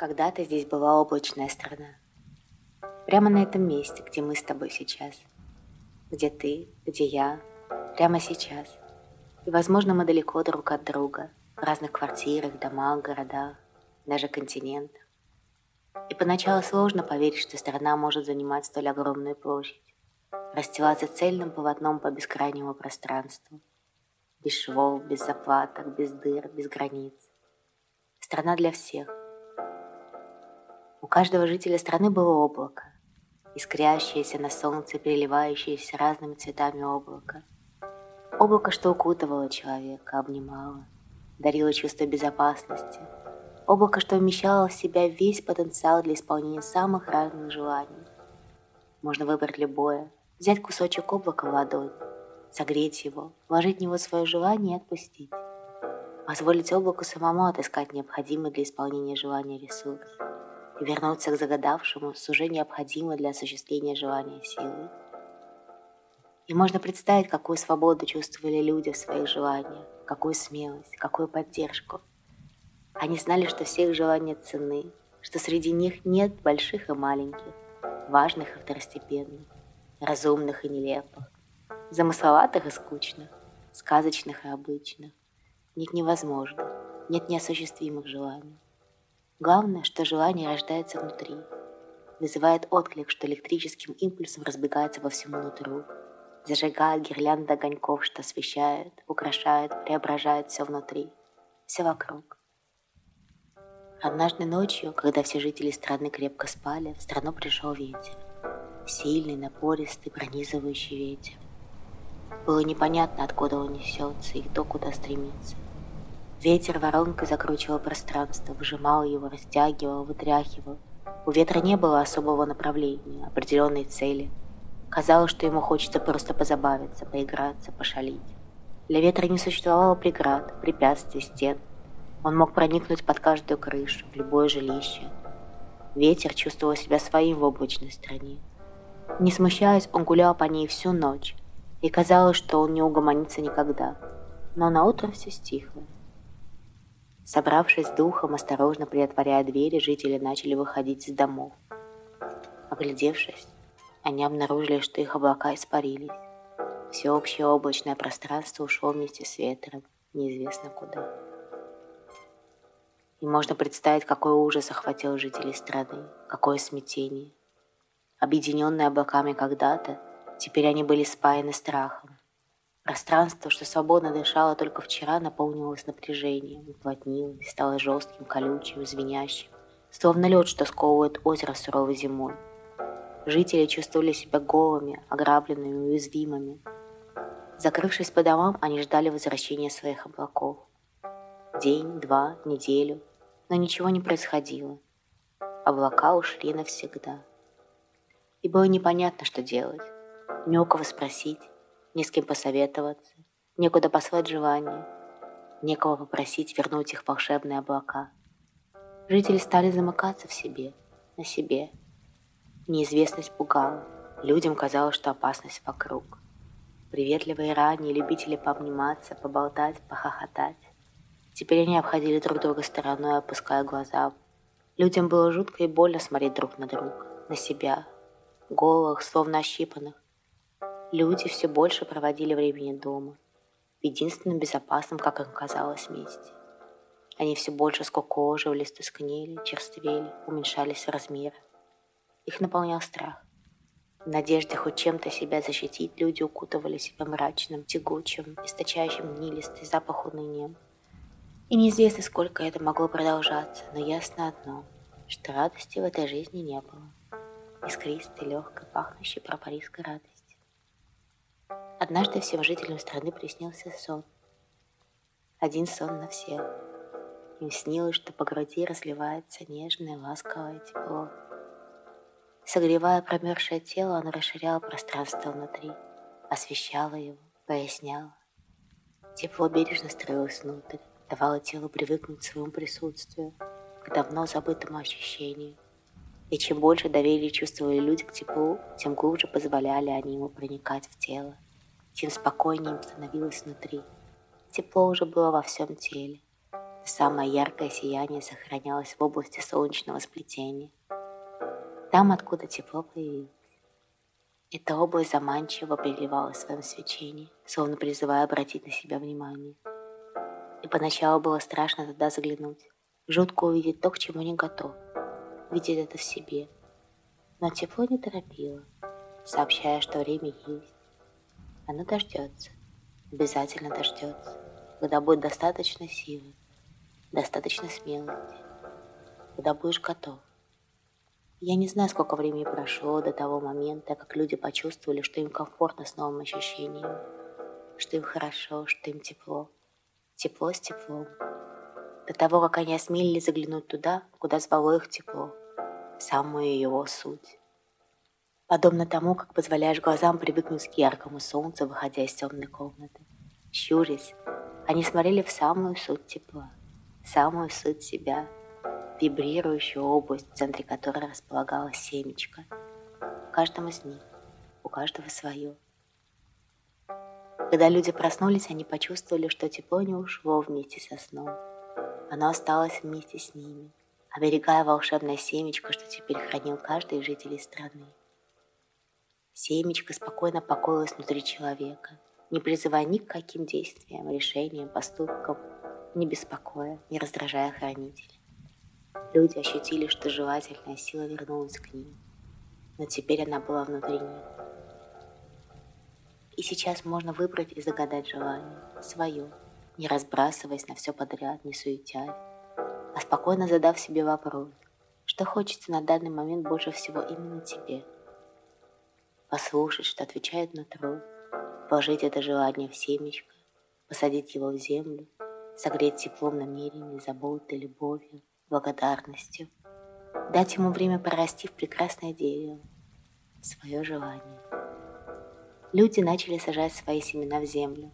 Когда-то здесь была облачная страна. Прямо на этом месте, где мы с тобой сейчас. Где ты, где я, прямо сейчас. И, возможно, мы далеко друг от друга, в разных квартирах, домах, городах, даже континентах. И поначалу сложно поверить, что страна может занимать столь огромную площадь, расстилаться цельным полотном по бескрайнему пространству, без швов, без заплаток, без дыр, без границ. Страна для всех. У каждого жителя страны было облако, искрящееся на солнце, переливающееся разными цветами облако. Облако, что укутывало человека, обнимало, дарило чувство безопасности. Облако, что вмещало в себя весь потенциал для исполнения самых разных желаний. Можно выбрать любое, взять кусочек облака в ладонь, согреть его, вложить в него свое желание и отпустить. Позволить облаку самому отыскать необходимый для исполнения желания ресурс вернуться к загадавшему с уже необходимой для осуществления желания силы. И можно представить, какую свободу чувствовали люди в своих желаниях, какую смелость, какую поддержку. Они знали, что все их желания ценны, что среди них нет больших и маленьких, важных и второстепенных, разумных и нелепых, замысловатых и скучных, сказочных и обычных. Нет невозможных, нет неосуществимых желаний. Главное, что желание рождается внутри, вызывает отклик, что электрическим импульсом разбегается во всему нутру, зажигает гирлянда огоньков, что освещает, украшает, преображает все внутри, все вокруг. Однажды ночью, когда все жители страны крепко спали, в страну пришел ветер. Сильный, напористый, пронизывающий ветер. Было непонятно, откуда он несется и кто куда стремится. Ветер воронкой закручивал пространство, выжимал его, растягивал, вытряхивал. У ветра не было особого направления, определенной цели. Казалось, что ему хочется просто позабавиться, поиграться, пошалить. Для ветра не существовало преград, препятствий, стен. Он мог проникнуть под каждую крышу, в любое жилище. Ветер чувствовал себя своим в облачной стране. Не смущаясь, он гулял по ней всю ночь, и казалось, что он не угомонится никогда. Но на утро все стихло. Собравшись с духом, осторожно приотворяя двери, жители начали выходить из домов. Оглядевшись, они обнаружили, что их облака испарились. Всеобщее облачное пространство ушло вместе с ветром, неизвестно куда. И можно представить, какой ужас охватил жителей страны, какое смятение. Объединенные облаками когда-то, Теперь они были спаяны страхом. Пространство, что свободно дышало только вчера, наполнилось напряжением, уплотнилось, стало жестким, колючим, звенящим, словно лед, что сковывает озеро суровой зимой. Жители чувствовали себя голыми, ограбленными, уязвимыми. Закрывшись по домам, они ждали возвращения своих облаков. День, два, неделю, но ничего не происходило. Облака ушли навсегда. И было непонятно, что делать не у кого спросить, ни с кем посоветоваться, некуда послать желание, некого попросить вернуть их волшебные облака. Жители стали замыкаться в себе, на себе. Неизвестность пугала, людям казалось, что опасность вокруг. Приветливые ранее любители пообниматься, поболтать, похохотать. Теперь они обходили друг друга стороной, опуская глаза. Людям было жутко и больно смотреть друг на друга, на себя, голых, словно ощипанных, Люди все больше проводили времени дома, в единственном безопасном, как им казалось, месте. Они все больше скукоживались, тускнели, черствели, уменьшались в размерах. Их наполнял страх. В надежде хоть чем-то себя защитить, люди укутывали себя мрачным, тягучим, источающим гнилистый запах уныния. И неизвестно, сколько это могло продолжаться, но ясно одно, что радости в этой жизни не было. Искристой, легкой, пахнущей пропарийской радости. Однажды всем жителям страны приснился сон. Один сон на всех. Им снилось, что по груди разливается нежное, ласковое тепло. Согревая промерзшее тело, оно расширяло пространство внутри, освещало его, поясняло. Тепло бережно строилось внутрь, давало телу привыкнуть к своему присутствию, к давно забытому ощущению. И чем больше доверия чувствовали люди к теплу, тем глубже позволяли они ему проникать в тело тем спокойнее им становилось внутри. Тепло уже было во всем теле. самое яркое сияние сохранялось в области солнечного сплетения. Там, откуда тепло появилось. Эта область заманчиво переливалась в своем свечении, словно призывая обратить на себя внимание. И поначалу было страшно туда заглянуть, жутко увидеть то, к чему не готов, видеть это в себе. Но тепло не торопило, сообщая, что время есть. Оно дождется, обязательно дождется, когда будет достаточно силы, достаточно смелости, когда будешь готов. Я не знаю, сколько времени прошло до того момента, как люди почувствовали, что им комфортно с новым ощущением, что им хорошо, что им тепло. Тепло с теплом. До того, как они осмелились заглянуть туда, куда звало их тепло, в самую его суть. Подобно тому, как позволяешь глазам привыкнуть к яркому солнцу, выходя из темной комнаты. Щурясь, они смотрели в самую суть тепла, в самую суть себя – вибрирующую область, в центре которой располагалась семечко. В каждом из них, у каждого свое. Когда люди проснулись, они почувствовали, что тепло не ушло вместе со сном. Оно осталось вместе с ними, оберегая волшебное семечко, что теперь хранил каждый из жителей страны. Семечко спокойно покоилось внутри человека, не призывая ни к каким действиям, решениям, поступкам, не беспокоя, не раздражая хранителя. Люди ощутили, что желательная сила вернулась к ним, но теперь она была внутри них. И сейчас можно выбрать и загадать желание, свое, не разбрасываясь на все подряд, не суетясь, а спокойно задав себе вопрос, что хочется на данный момент больше всего именно тебе. Послушать, что отвечает на труд, вложить это желание в семечко, посадить его в землю, согреть теплом намерений, заботой, любовью, благодарностью, дать ему время порасти в прекрасное дерево, в свое желание. Люди начали сажать свои семена в землю,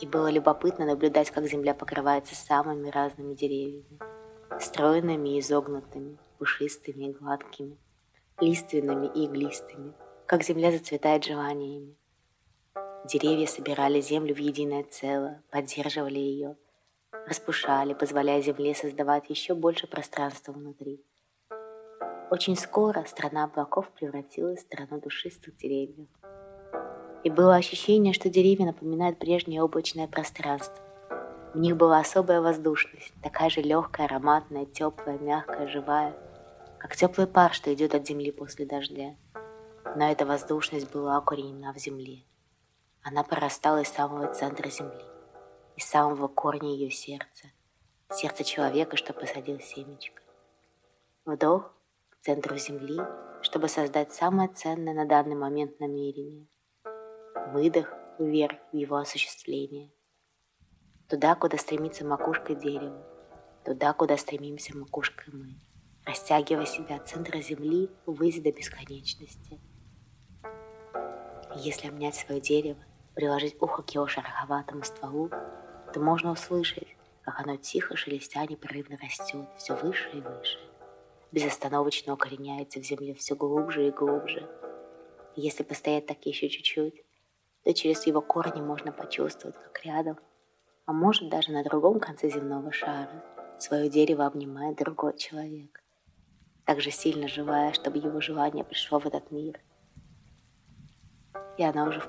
и было любопытно наблюдать, как земля покрывается самыми разными деревьями, стройными и изогнутыми, пушистыми и гладкими, лиственными и иглистыми, как земля зацветает желаниями. Деревья собирали землю в единое целое, поддерживали ее – распушали, позволяя Земле создавать еще больше пространства внутри. Очень скоро страна облаков превратилась в страну душистых деревьев. И было ощущение, что деревья напоминают прежнее облачное пространство. У них была особая воздушность, такая же легкая, ароматная, теплая, мягкая, живая, как теплый пар, что идет от земли после дождя. Но эта воздушность была укоренена в земле. Она порастала из самого центра земли из самого корня ее сердца, сердца человека, что посадил семечко. Вдох к центру земли, чтобы создать самое ценное на данный момент намерение. Выдох вверх в его осуществление. Туда, куда стремится макушка дерева, туда, куда стремимся макушкой мы, растягивая себя от центра земли ввысь до бесконечности. Если обнять свое дерево, приложить ухо к его шероховатому стволу, то можно услышать, как оно тихо шелестя непрерывно растет все выше и выше, безостановочно укореняется в земле все глубже и глубже. Если постоять так еще чуть-чуть, то через его корни можно почувствовать, как рядом, а может даже на другом конце земного шара, свое дерево обнимает другой человек, так же сильно желая, чтобы его желание пришло в этот мир. И она уже в